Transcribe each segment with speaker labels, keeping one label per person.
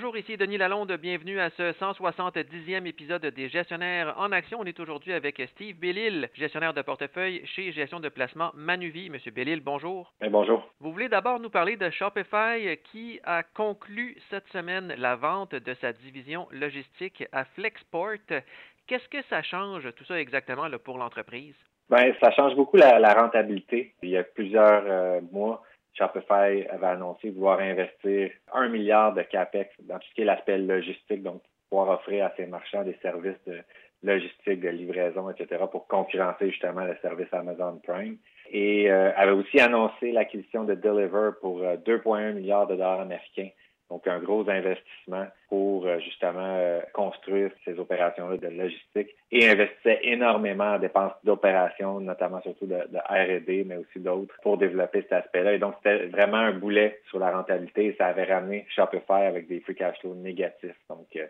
Speaker 1: bonjour, ici Denis Lalonde. Bienvenue à ce 170e épisode des Gestionnaires en action. On est aujourd'hui avec Steve Bellil, gestionnaire de portefeuille chez Gestion de placement Manuvie. Monsieur Bellil, bonjour.
Speaker 2: Eh, bonjour.
Speaker 1: Vous voulez d'abord nous parler de Shopify qui a conclu cette semaine la vente de sa division logistique à Flexport. Qu'est-ce que ça change tout ça exactement pour l'entreprise?
Speaker 2: Ben, ça change beaucoup la, rentabilité. Il y a plusieurs euh, mois, Shopify avait annoncé vouloir investir un milliard de CAPEX dans tout ce qui est l'aspect logistique, donc pouvoir offrir à ses marchands des services de logistique, de livraison, etc., pour concurrencer justement le service Amazon Prime. Et euh, avait aussi annoncé l'acquisition de Deliver pour 2,1 euh, milliards de dollars américains donc, un gros investissement pour euh, justement euh, construire ces opérations-là de logistique et investissait énormément en dépenses d'opérations, notamment surtout de, R&D, mais aussi d'autres, pour développer cet aspect-là. Et donc, c'était vraiment un boulet sur la rentabilité et ça avait ramené Shopify avec des free cash flow négatifs. Donc, euh,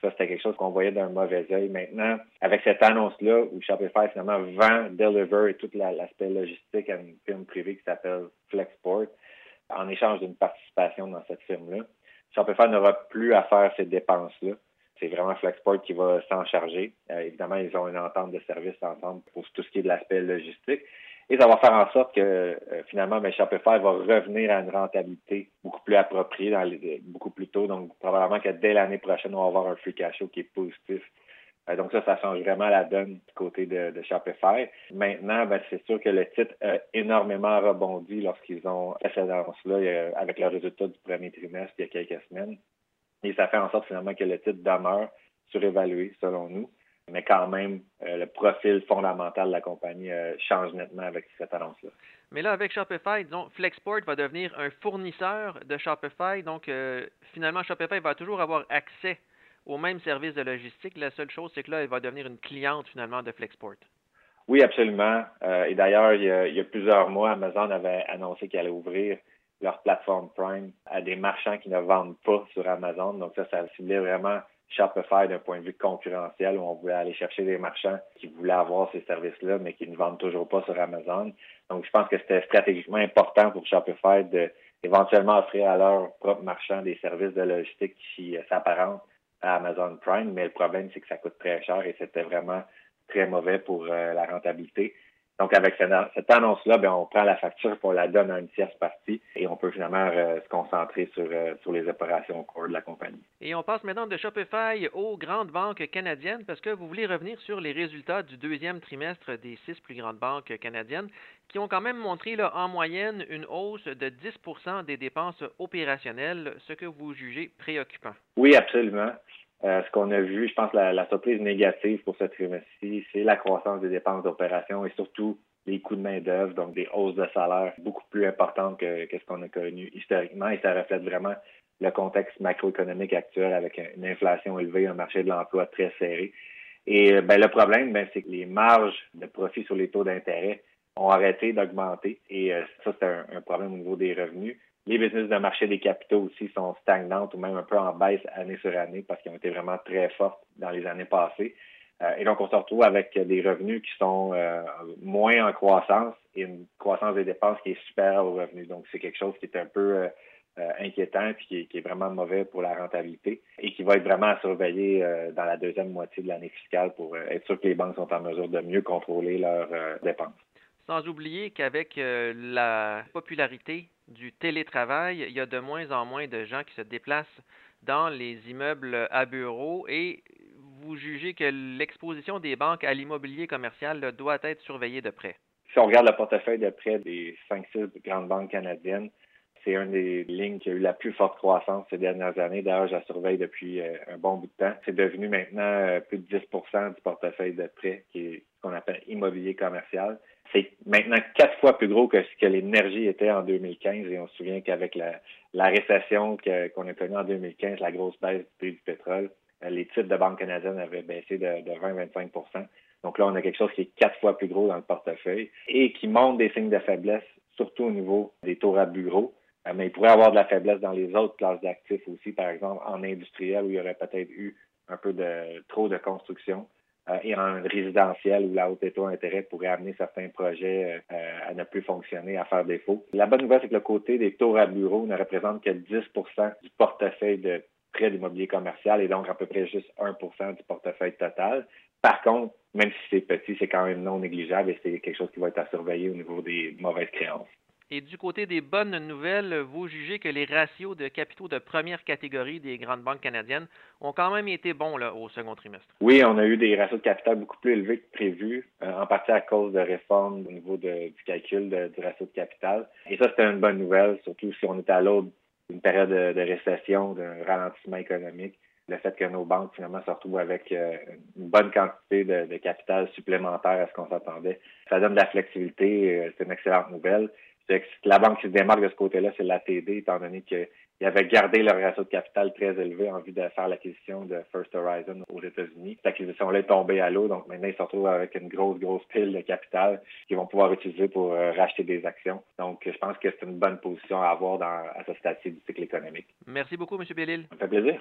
Speaker 2: ça, c'était quelque chose qu'on voyait d'un mauvais œil. Maintenant, avec cette annonce-là, où Shopify finalement vend Deliver et tout l'aspect logistique à une firme privée qui s'appelle Flexport, en échange d'une participation dans cette firme-là, Shopify n'aura plus à faire ces dépenses-là. C'est vraiment Flexport qui va s'en charger. Euh, évidemment, ils ont une entente de service ensemble pour tout ce qui est de l'aspect logistique. Et ça va faire en sorte que euh, finalement, ben, Shopify va revenir à une rentabilité beaucoup plus appropriée, dans beaucoup plus tôt. Donc, probablement que dès l'année prochaine, on va avoir un free cash flow qui est positif donc ça, ça change vraiment la donne du côté de, Shopify. Maintenant, ben, c'est sûr que le titre a énormément rebondi lorsqu'ils ont cette annonce-là avec le résultat du premier trimestre il y a quelques semaines. Et ça fait en sorte finalement que le titre demeure surévalué selon nous. Mais quand même, euh, le profil fondamental de la compagnie euh, change nettement avec cette annonce-là.
Speaker 1: Mais là, avec Shopify, disons, Flexport va devenir un fournisseur de Shopify. Donc, finalement, Shopify va toujours avoir accès au même service de logistique. La seule chose, c'est que là, elle va devenir une cliente finalement de Flexport.
Speaker 2: Oui, absolument. Euh, et d'ailleurs, il, y a plusieurs mois, Amazon avait annoncé qu'elle allait ouvrir leur plateforme Prime à des marchands qui ne vendent pas sur Amazon. Donc ça, ça ciblait vraiment Shopify d'un point de vue concurrentiel où on voulait aller chercher des marchands qui voulaient avoir ces services-là, mais qui ne vendent toujours pas sur Amazon. Donc, je pense que c'était stratégiquement important pour Shopify de éventuellement offrir à leurs propres marchands des services de logistique qui s'apparentent à Amazon Prime, mais le problème, c'est que ça coûte très cher et c'était vraiment très mauvais pour euh, la rentabilité. Donc, avec cette, annonce-là, ben, on prend la facture pour la donne à une tierce partie et on peut finalement euh, se concentrer sur, euh, sur les opérations au de la compagnie.
Speaker 1: Et on passe maintenant de Shopify aux grandes banques canadiennes parce que vous voulez revenir sur les résultats du deuxième trimestre des six plus grandes banques canadiennes qui ont quand même montré là, en moyenne une hausse de 10 des dépenses opérationnelles, ce que vous jugez préoccupant.
Speaker 2: Oui, absolument. Euh, ce qu'on a vu, je pense, la, la surprise négative pour ce trimestre-ci, c'est la croissance des dépenses d'opération et surtout les coûts de main-d'œuvre, donc des hausses de salaire beaucoup plus importantes que, ce qu'on a connu historiquement. Et ça reflète vraiment le contexte macroéconomique actuel avec une inflation élevée, un marché de l'emploi très serré. Et ben, le problème, ben, c'est que les marges de profit sur les taux d'intérêt ont arrêté d'augmenter. Et euh, ça, c'est un, problème au niveau des revenus. Les business de marché des capitaux aussi sont stagnantes ou même un peu en baisse année sur année parce qu'ils ont été vraiment très fortes dans les années passées. Euh, et donc, on se retrouve avec des revenus qui sont euh, moins en croissance et une croissance des dépenses qui est supérieure aux revenus. Donc, c'est quelque chose qui est un peu inquiétant et qui, qui est, vraiment mauvais pour la rentabilité et qui va être vraiment à surveiller dans la deuxième moitié de l'année fiscale pour être sûr que les banques sont en mesure de mieux contrôler leurs dépenses.
Speaker 1: Sans oublier qu'avec euh, la popularité du télétravail, il y a de moins en moins de gens qui se déplacent dans les immeubles à bureaux et vous jugez que l'exposition des banques à l'immobilier commercial doit être surveillée de près.
Speaker 2: Si on regarde le portefeuille de près des 5-6 grandes banques canadiennes, c'est une des lignes qui a eu la plus forte croissance ces dernières années. D'ailleurs, je la surveille depuis euh, un bon bout de temps. C'est devenu maintenant euh, plus de 10% du portefeuille de prêt, qui est ce qu'on appelle immobilier commercial. C'est maintenant quatre fois plus gros que ce que l'énergie était en 2015. Et on se souvient qu'avec la, récession qu'on a connue en 2015, la grosse baisse du prix du pétrole, euh, les titres de Banque canadienne avaient baissé de, de 20-25% Donc là, on a quelque chose qui est quatre fois plus gros dans le portefeuille et qui montre des signes de faiblesse, surtout au niveau des taux à bureau. Euh, mais il pourrait y avoir de la faiblesse dans les autres classes d'actifs aussi, par exemple en industriel où il y aurait peut-être eu un peu de trop de construction et en résidentiel où la haute taux d'intérêt pourrait amener certains projets euh, à ne plus fonctionner, à faire défaut. La bonne nouvelle, c'est que le côté des taux à bureau ne représente que 10% du portefeuille de près d'immobilier commercial et donc à peu près juste 1% du portefeuille total. Par contre, même si c'est petit, c'est quand même non négligeable et c'est quelque chose qui va être à surveiller au niveau des mauvaises créances.
Speaker 1: Et du côté des bonnes nouvelles, vous jugez que les ratios de capitaux de première catégorie des grandes banques canadiennes ont quand même été bons au second trimestre.
Speaker 2: Oui, on a eu des ratios de capital beaucoup plus élevés que prévu, euh, en partie à cause de réformes au niveau du calcul du ratio de capital. Et ça, c'était une bonne nouvelle, surtout si on est à l'aube d'une période de, récession, d'un ralentissement économique le fait que nos banques finalement se retrouvent avec euh, une bonne quantité de, capital supplémentaire à ce qu'on s'attendait. Ça donne de la flexibilité, euh, c'est une excellente nouvelle. La banque qui se démarque de ce côté-là, c'est l'ATD, étant donné qu'ils avaient gardé leur ratio de capital très élevé en vue de faire l'acquisition de First Horizon aux États-Unis. Cette acquisition-là est tombée à l'eau, donc maintenant ils se retrouvent avec une grosse, grosse pile de capital qu'ils vont pouvoir utiliser pour euh, racheter des actions. Donc, je pense que c'est une bonne position à avoir dans, à ce stade du cycle économique.
Speaker 1: Merci beaucoup, M. Bellil.
Speaker 2: Ça fait plaisir.